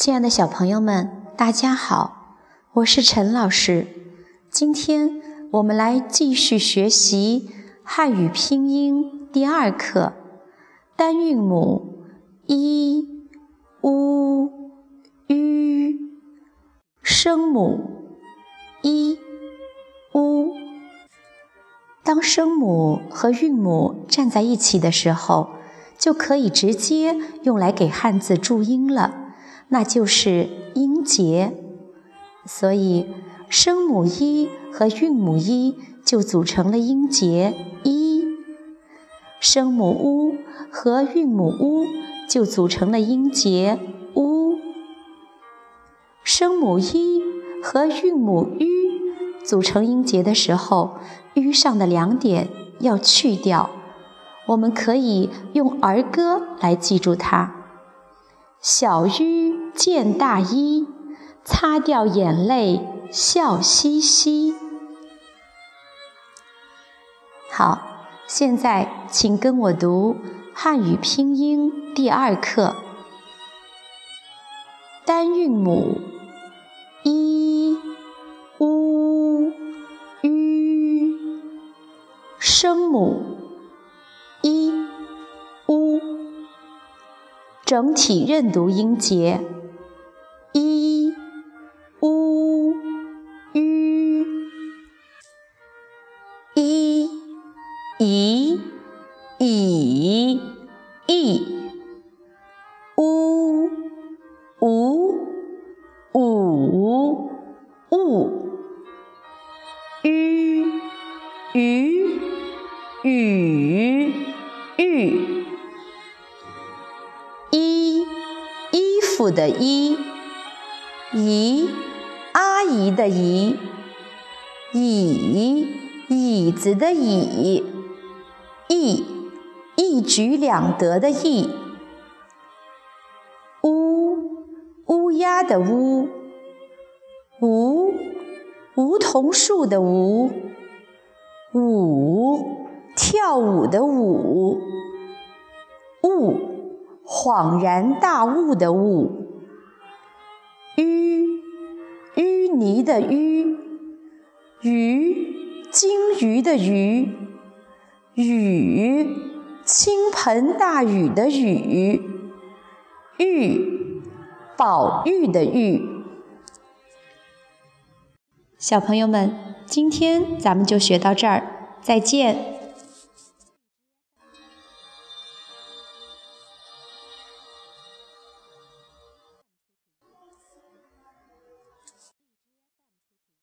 亲爱的小朋友们，大家好，我是陈老师。今天我们来继续学习汉语拼音第二课单韵母 i、u、ü，声母 i、u。当声母和韵母站在一起的时候，就可以直接用来给汉字注音了。那就是音节，所以声母一和韵母一就组成了音节一，声母 u 和韵母 u 就组成了音节 u，声母一和韵母 ü 组成音节的时候，ü 上的两点要去掉，我们可以用儿歌来记住它，小 ü。见大衣，擦掉眼泪，笑嘻嘻。好，现在请跟我读汉语拼音第二课单韵母 i、u、ü，声母 i、u，整体认读音节。以以以乌无五物。吁鱼雨玉衣衣服的衣。姨阿姨的姨椅椅子的椅。一一举两得的一，乌乌鸦的乌，梧梧桐树的梧，舞跳舞的舞，雾恍然大悟的悟，淤淤泥的淤，鱼鲸鱼的鱼。雨，倾盆大雨的雨；玉，宝玉的玉。小朋友们，今天咱们就学到这儿，再见。